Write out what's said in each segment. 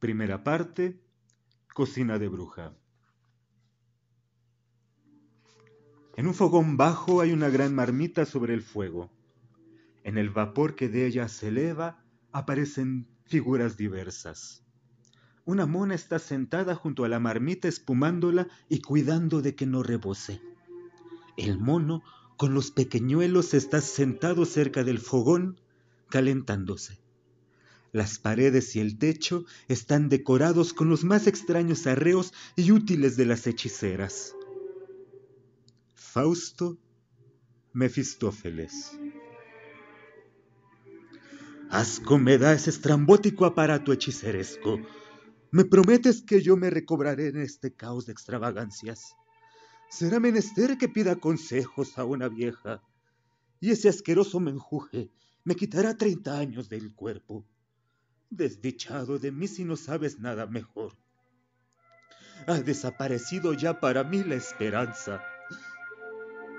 Primera parte, cocina de bruja. En un fogón bajo hay una gran marmita sobre el fuego. En el vapor que de ella se eleva aparecen figuras diversas. Una mona está sentada junto a la marmita espumándola y cuidando de que no rebose. El mono con los pequeñuelos está sentado cerca del fogón calentándose. Las paredes y el techo están decorados con los más extraños arreos y útiles de las hechiceras. Fausto Mefistófeles. Asco me da ese estrambótico aparato hechiceresco. Me prometes que yo me recobraré en este caos de extravagancias. Será menester que pida consejos a una vieja, y ese asqueroso menjuje me quitará treinta años del cuerpo. Desdichado de mí si no sabes nada mejor. Ha desaparecido ya para mí la esperanza.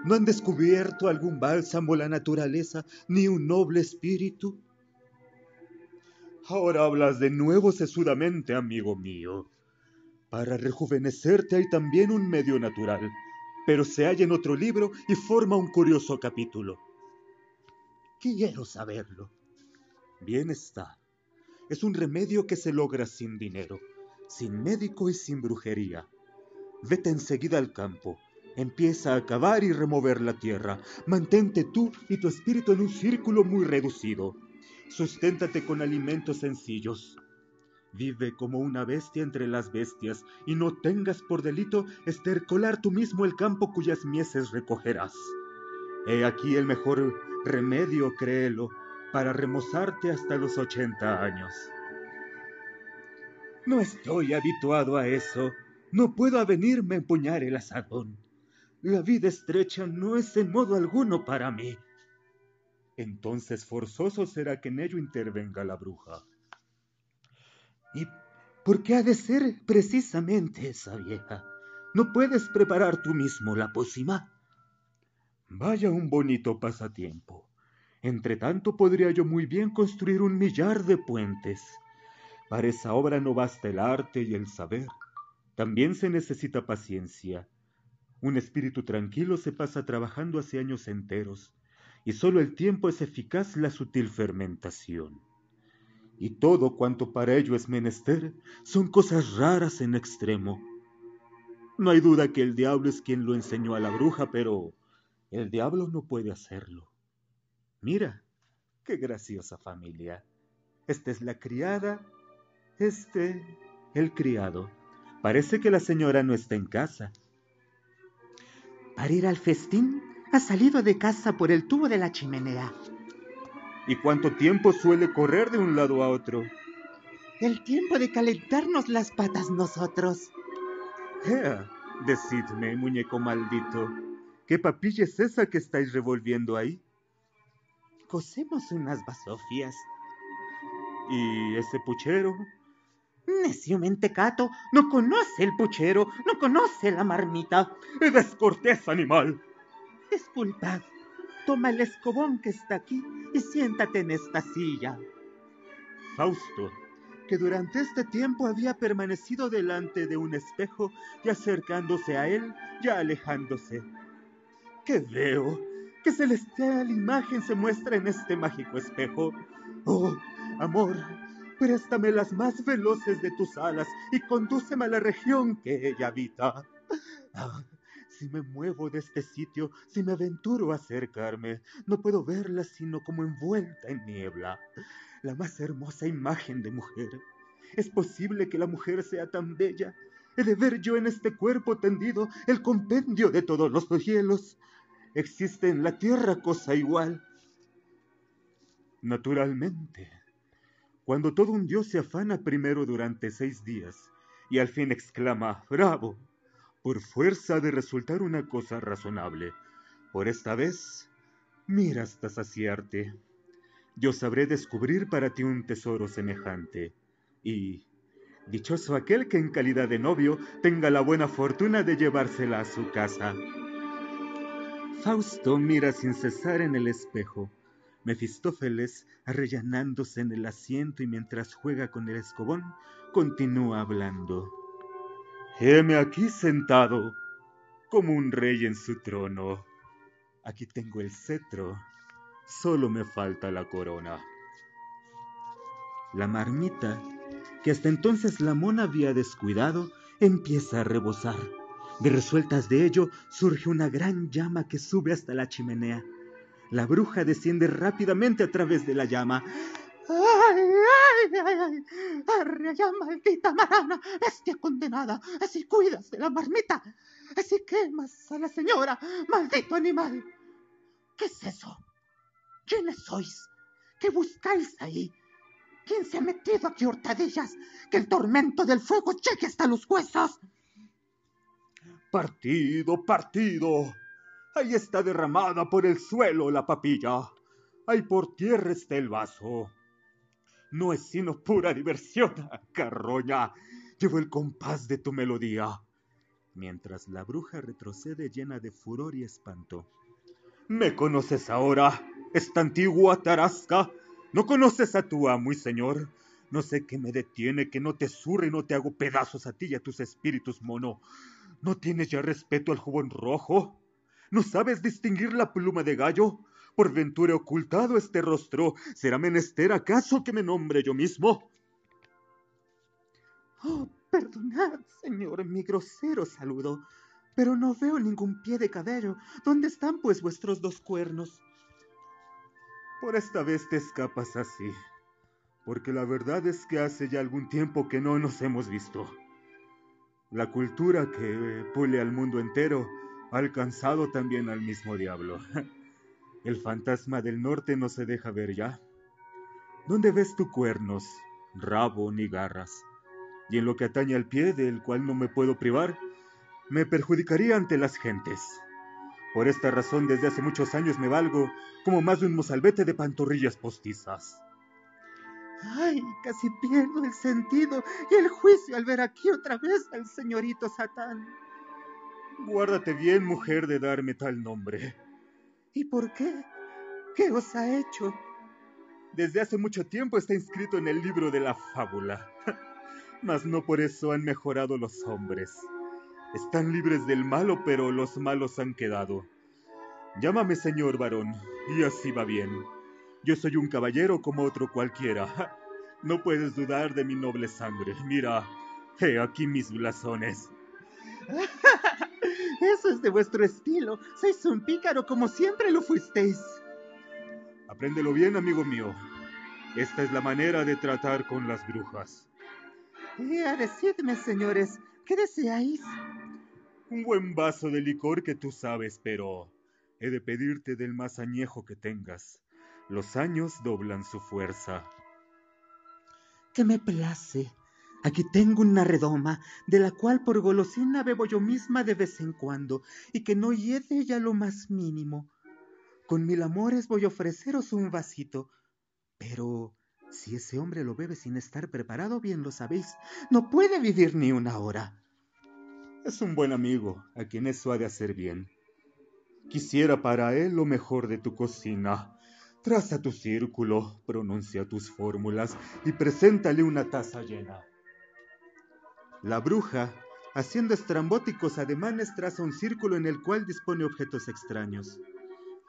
¿No han descubierto algún bálsamo la naturaleza ni un noble espíritu? Ahora hablas de nuevo sesudamente, amigo mío. Para rejuvenecerte hay también un medio natural, pero se halla en otro libro y forma un curioso capítulo. Quiero saberlo. Bien está. Es un remedio que se logra sin dinero, sin médico y sin brujería. Vete enseguida al campo, Empieza a cavar y remover la tierra. Mantente tú y tu espíritu en un círculo muy reducido. Susténtate con alimentos sencillos. Vive como una bestia entre las bestias y no tengas por delito estercolar tú mismo el campo cuyas mieses recogerás. He aquí el mejor remedio, créelo, para remozarte hasta los ochenta años. No estoy habituado a eso. No puedo avenirme a empuñar el asadón. La vida estrecha no es en modo alguno para mí. Entonces forzoso será que en ello intervenga la bruja. ¿Y por qué ha de ser precisamente esa vieja? ¿No puedes preparar tú mismo la pócima? Vaya un bonito pasatiempo. Entre tanto podría yo muy bien construir un millar de puentes. Para esa obra no basta el arte y el saber. También se necesita paciencia un espíritu tranquilo se pasa trabajando hace años enteros, y sólo el tiempo es eficaz la sutil fermentación. Y todo cuanto para ello es menester son cosas raras en extremo. No hay duda que el diablo es quien lo enseñó a la bruja, pero el diablo no puede hacerlo. Mira, qué graciosa familia. Esta es la criada, este el criado. Parece que la señora no está en casa. Para ir al festín, ha salido de casa por el tubo de la chimenea. ¿Y cuánto tiempo suele correr de un lado a otro? El tiempo de calentarnos las patas nosotros. Ea, decidme, muñeco maldito, ¿qué papilla es esa que estáis revolviendo ahí? Cosemos unas basofias. ¿Y ese puchero? Necio mentecato, no conoce el puchero, no conoce la marmita. ¡Descortés animal! Disculpad, toma el escobón que está aquí y siéntate en esta silla. Fausto, que durante este tiempo había permanecido delante de un espejo, y acercándose a él, ya alejándose. ¿Qué veo? ¿Qué celestial imagen se muestra en este mágico espejo? Oh, amor, Préstame las más veloces de tus alas y condúceme a la región que ella habita. Ah, si me muevo de este sitio, si me aventuro a acercarme, no puedo verla sino como envuelta en niebla. La más hermosa imagen de mujer. ¿Es posible que la mujer sea tan bella? He de ver yo en este cuerpo tendido el compendio de todos los hielos. ¿Existe en la tierra cosa igual? Naturalmente cuando todo un dios se afana primero durante seis días y al fin exclama ¡Bravo! por fuerza de resultar una cosa razonable. Por esta vez, mira hasta saciarte. Yo sabré descubrir para ti un tesoro semejante. Y dichoso aquel que en calidad de novio tenga la buena fortuna de llevársela a su casa. Fausto mira sin cesar en el espejo Mefistófeles, arrellanándose en el asiento y mientras juega con el escobón, continúa hablando. Heme aquí sentado, como un rey en su trono. Aquí tengo el cetro, solo me falta la corona. La marmita, que hasta entonces la mona había descuidado, empieza a rebosar. De resueltas de ello surge una gran llama que sube hasta la chimenea. La bruja desciende rápidamente a través de la llama. ¡Ay, ay, ay, ay! ¡Arrea, maldita marana! ¡Bestia condenada! ¡Así cuidas de la marmita! ¡Así quemas a la señora! ¡Maldito animal! ¿Qué es eso? ¿Quiénes sois? ¿Qué buscáis ahí? ¿Quién se ha metido aquí hurtadillas? ¡Que el tormento del fuego llegue hasta los huesos! Partido, partido. Ahí está derramada por el suelo la papilla. Ahí por tierra está el vaso. No es sino pura diversión, carroña. Llevo el compás de tu melodía. Mientras la bruja retrocede llena de furor y espanto. ¿Me conoces ahora, esta antigua tarasca? ¿No conoces a tu amo y señor? No sé qué me detiene, que no te surre y no te hago pedazos a ti y a tus espíritus, mono. ¿No tienes ya respeto al jubón rojo? ¿No sabes distinguir la pluma de gallo? Por ventura ocultado este rostro, ¿será menester acaso que me nombre yo mismo? Oh, perdonad, señor, mi grosero saludo, pero no veo ningún pie de cabello. ¿Dónde están, pues, vuestros dos cuernos? Por esta vez te escapas así, porque la verdad es que hace ya algún tiempo que no nos hemos visto. La cultura que pule al mundo entero ha alcanzado también al mismo diablo. El fantasma del norte no se deja ver ya. ¿Dónde ves tu cuernos, rabo ni garras? Y en lo que atañe al pie, del cual no me puedo privar, me perjudicaría ante las gentes. Por esta razón desde hace muchos años me valgo como más de un mozalbete de pantorrillas postizas. Ay, casi pierdo el sentido y el juicio al ver aquí otra vez al señorito Satán. Guárdate bien, mujer, de darme tal nombre. ¿Y por qué? ¿Qué os ha hecho? Desde hace mucho tiempo está inscrito en el libro de la fábula. Mas no por eso han mejorado los hombres. Están libres del malo, pero los malos han quedado. Llámame señor varón, y así va bien. Yo soy un caballero como otro cualquiera. No puedes dudar de mi noble sangre. Mira, he aquí mis blasones. Eso es de vuestro estilo. Sois un pícaro como siempre lo fuisteis. Apréndelo bien, amigo mío. Esta es la manera de tratar con las brujas. Eh, decidme, señores, ¿qué deseáis? Un buen vaso de licor que tú sabes, pero he de pedirte del más añejo que tengas. Los años doblan su fuerza. Que me place. Aquí tengo una redoma, de la cual por golosina bebo yo misma de vez en cuando, y que no hiede ya lo más mínimo. Con mil amores voy a ofreceros un vasito. Pero si ese hombre lo bebe sin estar preparado, bien lo sabéis, no puede vivir ni una hora. Es un buen amigo, a quien eso ha de hacer bien. Quisiera para él lo mejor de tu cocina, Traza tu círculo, pronuncia tus fórmulas y preséntale una taza llena. La bruja, haciendo estrambóticos ademanes, traza un círculo en el cual dispone objetos extraños.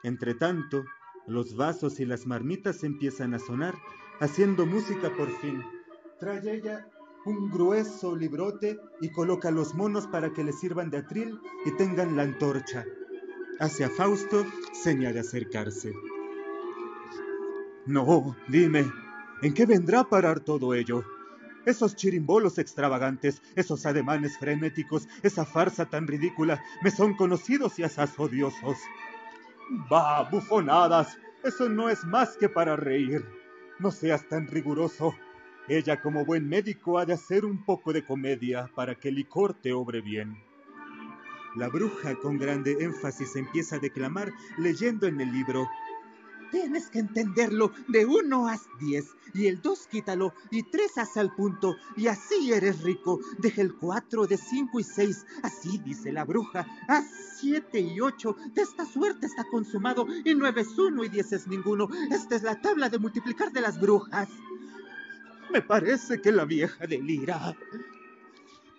Entretanto, los vasos y las marmitas empiezan a sonar, haciendo música por fin. Trae ella un grueso librote y coloca los monos para que le sirvan de atril y tengan la antorcha. Hacia Fausto, seña de acercarse. No, dime, ¿en qué vendrá a parar todo ello? Esos chirimbolos extravagantes, esos ademanes frenéticos, esa farsa tan ridícula, me son conocidos y asaz odiosos. Bah, bufonadas, eso no es más que para reír. No seas tan riguroso. Ella como buen médico ha de hacer un poco de comedia para que el licor te obre bien. La bruja con grande énfasis empieza a declamar leyendo en el libro Tienes que entenderlo de uno a diez, y el dos quítalo, y tres haz al punto, y así eres rico. Deja el cuatro de cinco y seis, así dice la bruja. Haz siete y ocho, de esta suerte está consumado, y nueve es uno y diez es ninguno. Esta es la tabla de multiplicar de las brujas. Me parece que la vieja delira.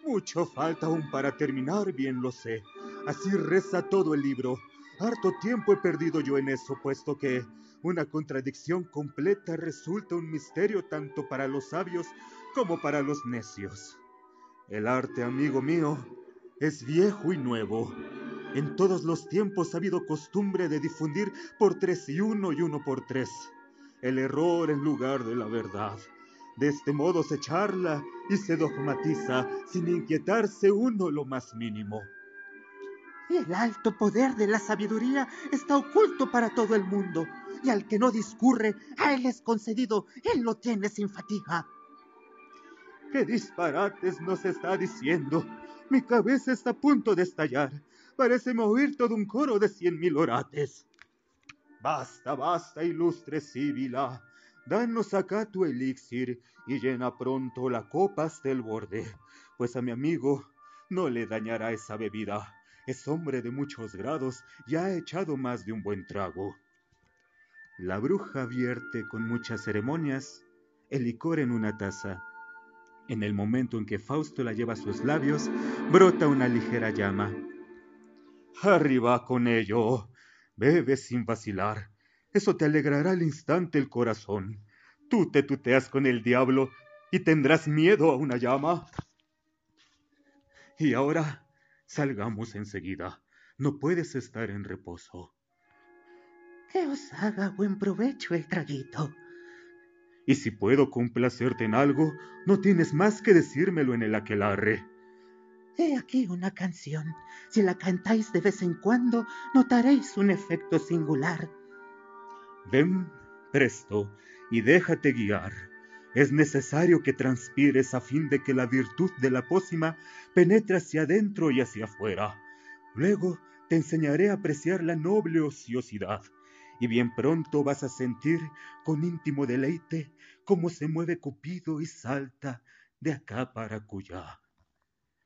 Mucho falta aún para terminar, bien lo sé. Así reza todo el libro. Harto tiempo he perdido yo en eso, puesto que una contradicción completa resulta un misterio tanto para los sabios como para los necios. El arte, amigo mío, es viejo y nuevo. En todos los tiempos ha habido costumbre de difundir por tres y uno y uno por tres el error en lugar de la verdad. De este modo se charla y se dogmatiza sin inquietarse uno lo más mínimo. El alto poder de la sabiduría está oculto para todo el mundo, y al que no discurre, a él es concedido, él lo tiene sin fatiga. ¿Qué disparates nos está diciendo? Mi cabeza está a punto de estallar. Parece oír todo un coro de cien mil orates. Basta, basta, ilustre Síbila. Danos acá tu elixir y llena pronto la copa hasta el borde, pues a mi amigo no le dañará esa bebida. Es hombre de muchos grados y ha echado más de un buen trago. La bruja vierte con muchas ceremonias el licor en una taza. En el momento en que Fausto la lleva a sus labios, brota una ligera llama. Arriba con ello. Bebe sin vacilar. Eso te alegrará al instante el corazón. Tú te tuteas con el diablo y tendrás miedo a una llama. Y ahora Salgamos enseguida. No puedes estar en reposo. Que os haga buen provecho el traguito. Y si puedo complacerte en algo, no tienes más que decírmelo en el aquelarre. He aquí una canción. Si la cantáis de vez en cuando, notaréis un efecto singular. Ven presto y déjate guiar es necesario que transpires a fin de que la virtud de la pócima penetre hacia adentro y hacia afuera. Luego te enseñaré a apreciar la noble ociosidad, y bien pronto vas a sentir con íntimo deleite cómo se mueve Cupido y salta de acá para acullá.